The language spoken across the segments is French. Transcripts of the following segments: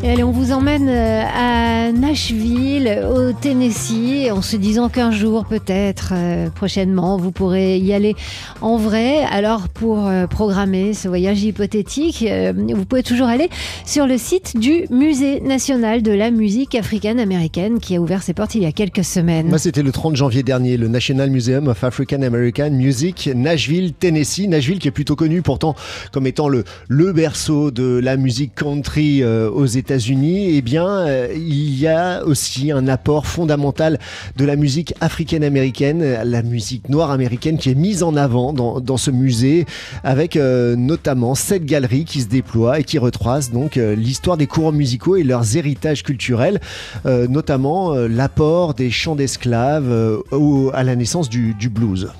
Et allez, on vous emmène euh, à Nashville, au Tennessee, en se disant qu'un jour, peut-être, euh, prochainement, vous pourrez y aller en vrai. Alors, pour euh, programmer ce voyage hypothétique, vous pouvez toujours aller sur le site du Musée national de la musique africaine-américaine qui a ouvert ses portes il y a quelques semaines. Moi, c'était le 30 janvier dernier, le National Museum of African American Music, Nashville, Tennessee. Nashville qui est plutôt connu pourtant comme étant le, le berceau de la musique country aux États-Unis États-Unis, eh bien, euh, il y a aussi un apport fondamental de la musique africaine-américaine, la musique noire américaine qui est mise en avant dans, ce musée, avec euh, notamment cette galerie qui se déploie et qui retrace donc euh, l'histoire des courants musicaux et leurs héritages culturels, notamment l'apport des chants d'esclaves à la naissance du blues.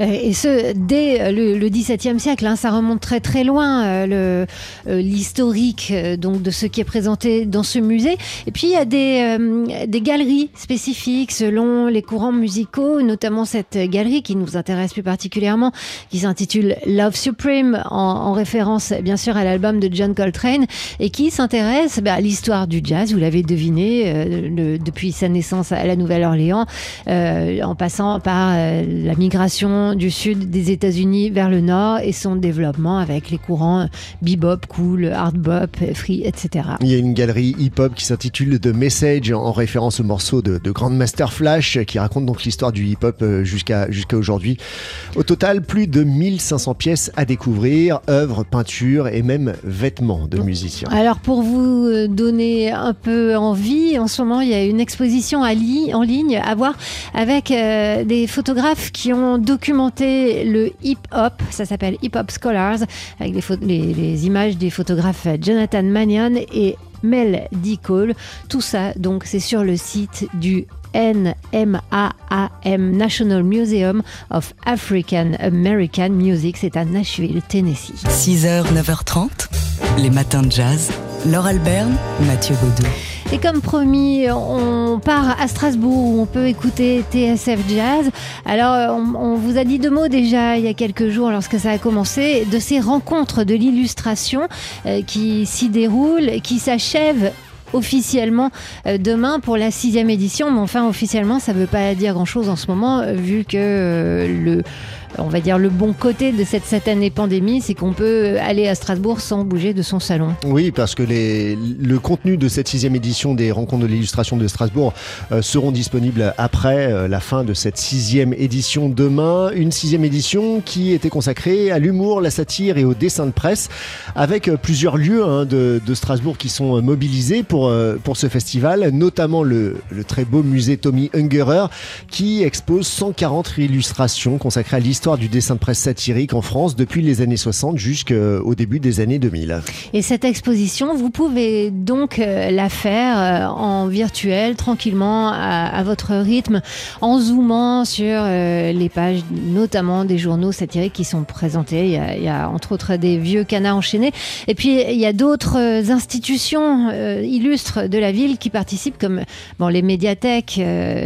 Euh, et ce, dès le, XVIIe siècle, hein, ça remonte très très loin, euh, euh, l'historique donc de ce qui est présenté dans ce musée. Et puis il y a des, des galeries spécifiques selon les courants musicaux, notamment cette galerie qui nous intéresse plus particulièrement, qui s'intitule Love Supreme, en, référence bien sûr à l'album de John Coltrane, et qui s'intéresse bah, à l'histoire du jazz, vous l'avez deviné, depuis sa naissance à la Nouvelle-Orléans, en passant par la migration du sud des États-Unis vers le nord et son développement avec les courants bebop, cool, hard bop, free, etc. Il y a une galerie hip-hop qui s'intitule The Message en référence au morceau de, de Grandmaster Flash qui raconte donc l'histoire du hip-hop euh, jusqu'à jusqu'à aujourd'hui. Au total, plus de 1500 pièces à découvrir, œuvres, peintures et même vêtements de musiciens. Alors pour vous euh, donner un peu envie, en ce moment il y a une exposition à en ligne à voir avec euh, des photographes qui ont documenter le hip-hop, ça s'appelle Hip Hop Scholars, avec les, images des photographes Jonathan Mannion et Mel D. Tout ça, donc, c'est sur le site du NMAAM, National Museum of African American Music. C'est à Nashville, Tennessee. 6h, 9h30, les matins de jazz. Laure Alberne, Mathieu Baudou. Et comme promis, on part à Strasbourg où on peut écouter TSF Jazz. Alors, on, vous a dit deux mots déjà il y a quelques jours lorsque ça a commencé, de ces rencontres de l'illustration euh, qui s'y déroulent, qui s'achèvent officiellement euh, demain pour la sixième édition. Mais enfin, officiellement, ça ne veut pas dire grand-chose en ce moment, euh, vu que le on va dire, le bon côté de cette satanée pandémie, c'est qu'on peut aller à Strasbourg sans bouger de son salon. Oui, parce que le contenu de cette sixième édition des rencontres de l'illustration de Strasbourg euh, seront disponibles après euh, la fin de cette sixième édition demain. Une sixième édition qui était consacrée à l'humour, la satire et au dessin de presse, avec euh, plusieurs lieux hein, de, de, Strasbourg qui sont mobilisés pour, pour ce festival, notamment le, le très beau musée Tommy Ungerer qui expose 140 illustrations consacrées à l'histoire du dessin de presse satirique en France depuis les années 60 jusqu'au début des années 2000. Et cette exposition, vous pouvez donc euh, la faire euh, en virtuel, tranquillement, à, votre rythme, en zoomant sur euh, les pages, notamment des journaux satiriques qui sont présentés. Il y a, entre autres des vieux canards enchaînés. Et puis, il y a d'autres institutions illustres de la ville qui participent, comme bon, les médiathèques,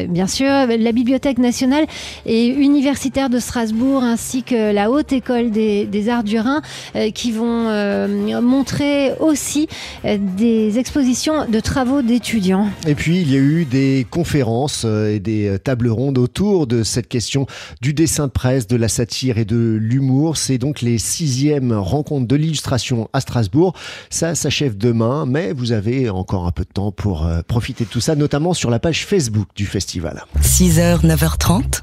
bien sûr, la Bibliothèque nationale et universitaire de Strasbourg ainsi que la Haute École des, Arts du Rhin euh, qui vont euh, montrer aussi euh, des expositions de travaux d'étudiants. Et puis il y a eu des conférences et des tables rondes autour de cette question du dessin de presse, de la satire et de l'humour. C'est donc les sixièmes rencontres de l'illustration à Strasbourg. Ça s'achève demain, mais vous avez encore un peu de temps pour profiter de tout ça, notamment sur la page Facebook du festival. 6h, 9h30,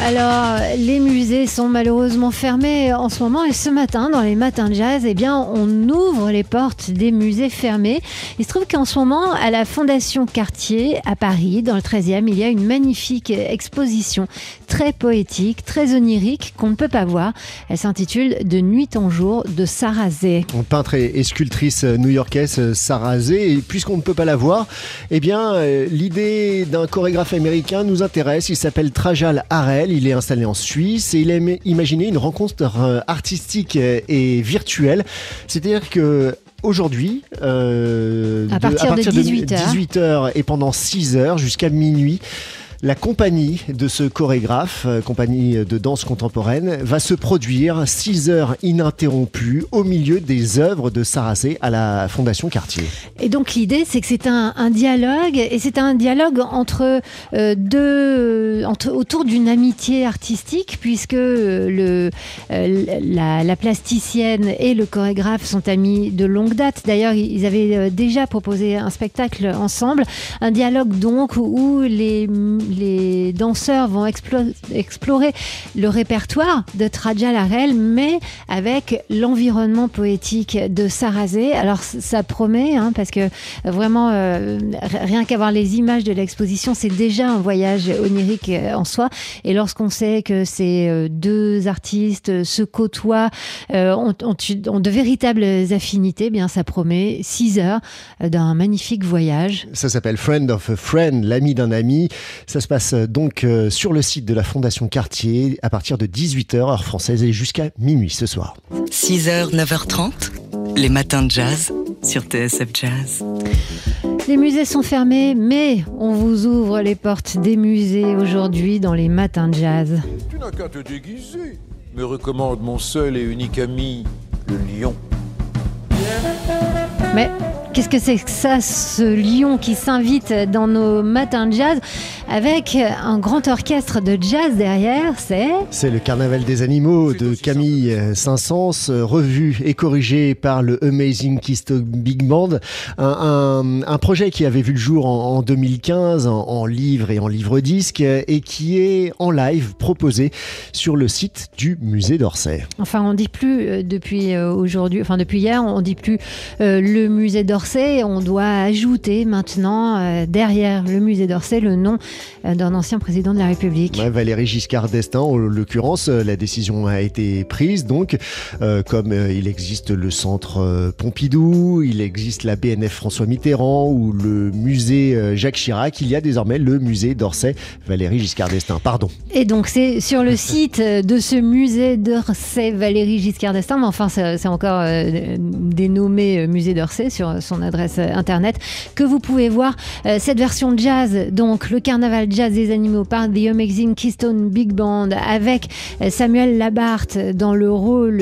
Alors, les musées sont malheureusement fermés en ce moment et ce matin, dans les matins de jazz, eh bien, on ouvre les portes des musées fermés. Il se trouve qu'en ce moment, à la Fondation Cartier, à Paris, dans le 13e, il y a une magnifique exposition très poétique, très onirique, qu'on ne peut pas voir. Elle s'intitule De nuit en jour de Sarah. Peintre et sculptrice new-yorkaise Sarah puisqu'on ne peut pas la voir, eh bien, euh, l'idée d'un chorégraphe américain nous intéresse. Il s'appelle Trajal Harel il est installé en Suisse et il a imaginé une rencontre euh, artistique et virtuelle. C'est-à-dire que aujourd'hui, euh, à, partir de, 18h. et pendant 6 heures jusqu'à minuit, La compagnie de ce chorégraphe, euh, compagnie de danse contemporaine, va se produire 6 heures ininterrompues au milieu des œuvres de Saracé à la Fondation Cartier. Et donc l'idée, c'est que c'est un, dialogue, et c'est un dialogue euh, entre- autour d'une amitié artistique, puisque euh, euh, la, la plasticienne et le chorégraphe sont amis de longue date. D'ailleurs, ils avaient euh, déjà proposé un spectacle ensemble, un dialogue donc où les, les danseurs vont explo- explorer le répertoire de Traja Larel, mais avec l'environnement poétique de Sarrazé. Alors ça promet, hein, parce que euh, vraiment, euh, rien qu'à voir les images de l'exposition, c'est déjà un voyage onirique euh, en soi. Et lorsqu'on sait que ces deux artistes se côtoient, ont, de véritables affinités, eh bien ça promet six heures d'un magnifique voyage. Ça s'appelle Friend of a Friend, l'ami d'un ami. Se passe euh, donc euh, sur le site de la Fondation Cartier à partir de 18h heure française et jusqu'à minuit ce soir. 6h, 9h30, les matins de jazz sur TSF Jazz. Les musées sont fermés, mais on vous ouvre les portes des musées aujourd'hui dans les matins de jazz. Tu n'as qu'à te déguiser, me recommande mon seul et unique ami, le lion. Mais qu'est-ce que c'est que ça, ce lion qui s'invite dans nos matins de jazz avec un grand orchestre de jazz derrière C'est C'est le Carnaval des animaux de Camille Saint-Saëns, revu et corrigé par le Amazing Keystone Big Band. Un, un- un projet qui avait vu le jour en, en 2015 en, en livre et en livre-disque euh, et qui est en live proposé sur le site du musée d'Orsay. Enfin, on dit plus euh, depuis euh, aujourd'hui, enfin depuis hier, on dit plus euh, le musée d'Orsay. On doit ajouter maintenant euh, derrière le musée d'Orsay le nom euh, d'un ancien président de la République. Ouais, Valérie Giscard d'Estaing, en l'occurrence, euh, la décision a été prise. Donc, euh, comme il existe le centre Pompidou, il existe la BNF François Mitterrand ou le musée Jacques Chirac, il y a désormais le musée d'Orsay Valérie Giscard d'Estaing. Pardon. Et donc c'est sur le site de ce musée d'Orsay Valérie Giscard d'Estaing, mais enfin c'est encore dénommé musée d'Orsay sur son adresse euh, internet, que vous pouvez voir euh, cette version jazz, donc le carnaval jazz des animaux par The Amazing Keystone Big Band avec euh, Samuel Labarthe dans le rôle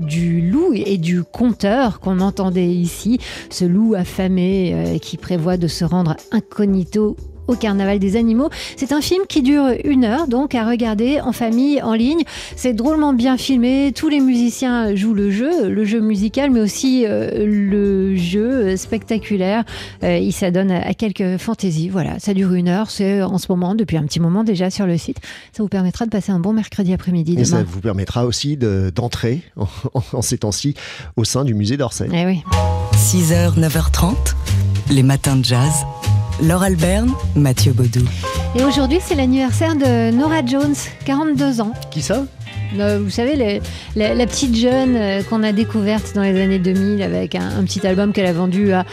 du loup et du conteur qu'on entendait ici, ce loup affamé qui prévoit de se rendre incognito au Carnaval des animaux. C'est un film qui dure une heure, donc à regarder en famille, en ligne. C'est drôlement bien filmé. Tous les musiciens jouent le jeu, le jeu musical, mais aussi euh, le jeu spectaculaire. Euh, il s'adonne à, à quelques fantaisies. Voilà, ça dure une heure. C'est en ce moment, depuis un petit moment déjà sur le site. Ça vous permettra de passer un bon mercredi après-midi Et ça vous permettra aussi de- d'entrer en, en ces temps-ci au sein du musée d'Orsay. Eh oui. 6h, 9h30, les matins de jazz. Laure Alberne, Mathieu Baudou. Et aujourd'hui, c'est l'anniversaire de Nora Jones, 42 ans. Qui ça? Euh, Vous savez, les- la, la petite jeune euh, qu'on a découverte dans les années 2000 avec un, un petit album qu'elle a vendu à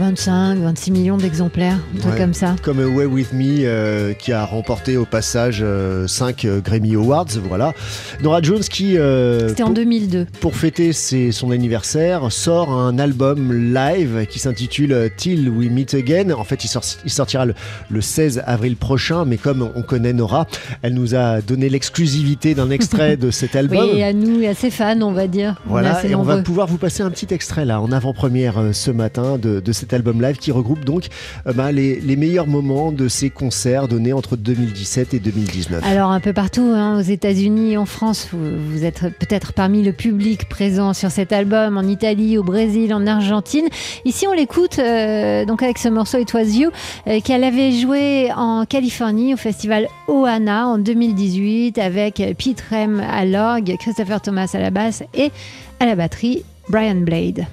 25, 26 millions d'exemplaires, un truc Ouais. comme ça. Comme Away With Me, euh, qui a remporté au passage 5 Grammy Awards. Voilà. Nora Jones qui, euh, C'était en pour- 2002. pour fêter ses- son anniversaire, sort un album live qui s'intitule euh, Till We Meet Again. En fait, il, sort- il sortira le, le 16 avril prochain, mais comme on connaît Nora, elle nous a donné l'exclusivité d'un extrait de cet album. Oui, à nous et à ses fans, on va dire. On Voilà, assez et on va pouvoir vous passer un petit extrait là, en avant-première euh, ce matin de, de cet album live qui regroupe donc euh, bah, les, meilleurs moments de ces concerts donnés entre 2017 et 2019. Alors un peu partout, hein, aux États-Unis, en France, vous, êtes peut-être parmi le public présent sur cet album, en Italie, au Brésil, en Argentine. Ici, on l'écoute euh, donc avec ce morceau It Was You euh, qu'elle avait joué en Californie au festival Ohana en 2018 avec Pete Rem à l'orgue, Christopher Thomas à la basse et à la batterie Brian Blade.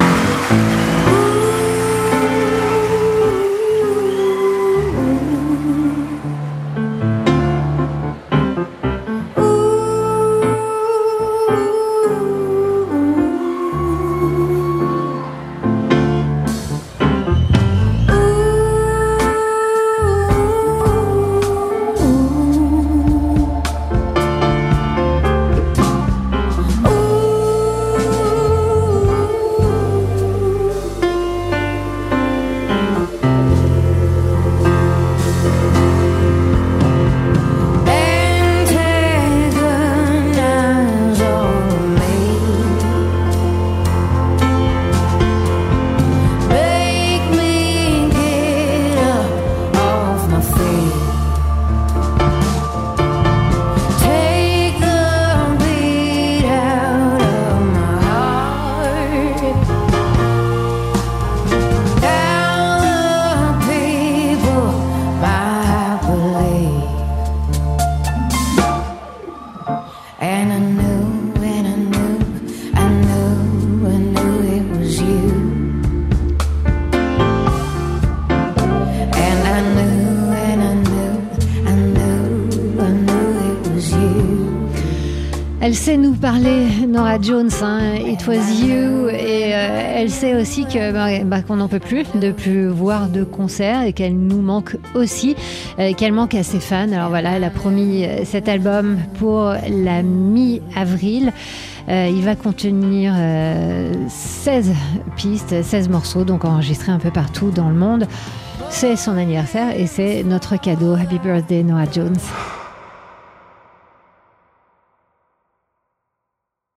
Sait nous parler, Nora Jones, hein, It Was You, et euh, elle sait aussi bah, bah, qu'on n'en peut plus de plus voir de concerts et qu'elle nous manque aussi, euh, qu'elle manque à ses fans. Alors voilà, elle a promis euh, cet album pour la mi-avril. Il va contenir euh, 16 pistes, 16 morceaux, donc enregistrés un peu partout dans le monde. C'est son anniversaire et c'est notre cadeau. Happy birthday, Noah Jones.